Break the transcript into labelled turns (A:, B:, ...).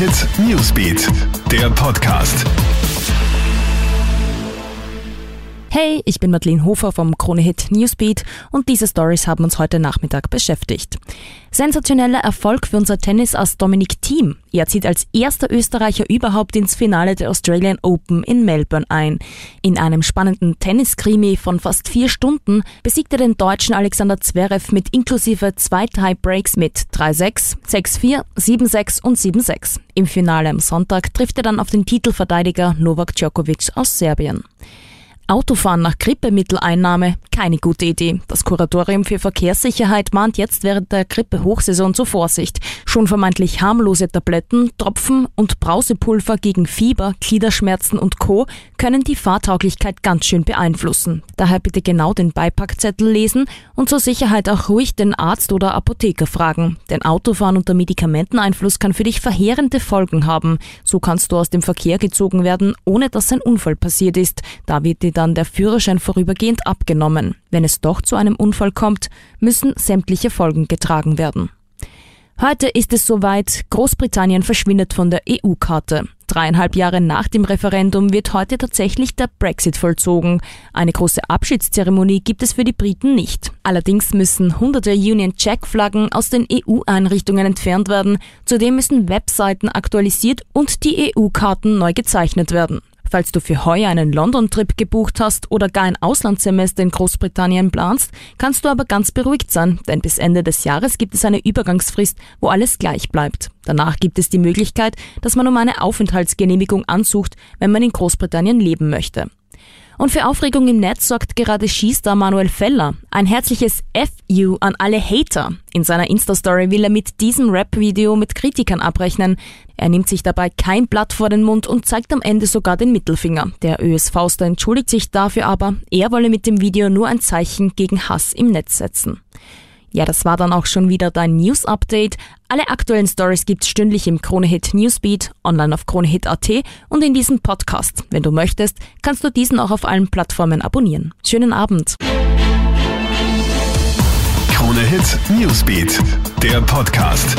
A: Hit Newsbeat, der Podcast.
B: Hey, ich bin Madeleine Hofer vom Kronehit Newsbeat und diese Stories haben uns heute Nachmittag beschäftigt. Sensationeller Erfolg für unser Tennisass Dominik Thiem. Er zieht als erster Österreicher überhaupt ins Finale der Australian Open in Melbourne ein. In einem spannenden Tenniskrimi von fast vier Stunden besiegte den deutschen Alexander Zverev mit inklusive zwei Tiebreaks mit 3-6, 6-4, 7-6 und 7-6. Im Finale am Sonntag trifft er dann auf den Titelverteidiger Novak Djokovic aus Serbien. Autofahren nach Grippemitteleinnahme, keine gute Idee. Das Kuratorium für Verkehrssicherheit mahnt jetzt während der Grippehochsaison zur Vorsicht. Schon vermeintlich harmlose Tabletten, Tropfen und Brausepulver gegen Fieber, Gliederschmerzen und Co. können die Fahrtauglichkeit ganz schön beeinflussen. Daher bitte genau den Beipackzettel lesen und zur Sicherheit auch ruhig den Arzt oder Apotheker fragen. Denn Autofahren unter Medikamenteneinfluss kann für dich verheerende Folgen haben. So kannst du aus dem Verkehr gezogen werden, ohne dass ein Unfall passiert ist. Da wird dir dann der Führerschein vorübergehend abgenommen. Wenn es doch zu einem Unfall kommt, müssen sämtliche Folgen getragen werden. Heute ist es soweit, Großbritannien verschwindet von der EU-Karte. Dreieinhalb Jahre nach dem Referendum wird heute tatsächlich der Brexit vollzogen. Eine große Abschiedszeremonie gibt es für die Briten nicht. Allerdings müssen hunderte Union Jack-Flaggen aus den EU-Einrichtungen entfernt werden. Zudem müssen Webseiten aktualisiert und die EU-Karten neu gezeichnet werden. Falls du für heuer einen London-Trip gebucht hast oder gar ein Auslandssemester in Großbritannien planst, kannst du aber ganz beruhigt sein, denn bis Ende des Jahres gibt es eine Übergangsfrist, wo alles gleich bleibt. Danach gibt es die Möglichkeit, dass man um eine Aufenthaltsgenehmigung ansucht, wenn man in Großbritannien leben möchte. Und für Aufregung im Netz sorgt gerade Skistar Manuel Feller. Ein herzliches FU an alle Hater. In seiner Insta-Story will er mit diesem Rap-Video mit Kritikern abrechnen. Er nimmt sich dabei kein Blatt vor den Mund und zeigt am Ende sogar den Mittelfinger. Der ÖSV-Star entschuldigt sich dafür aber, er wolle mit dem Video nur ein Zeichen gegen Hass im Netz setzen. Ja, das war dann auch schon wieder dein News Update. Alle aktuellen Stories gibt's stündlich im Kronehit Newsbeat, online auf kronehit.at und in diesem Podcast. Wenn du möchtest, kannst du diesen auch auf allen Plattformen abonnieren. Schönen Abend.
A: Kronehit Newsbeat, der Podcast.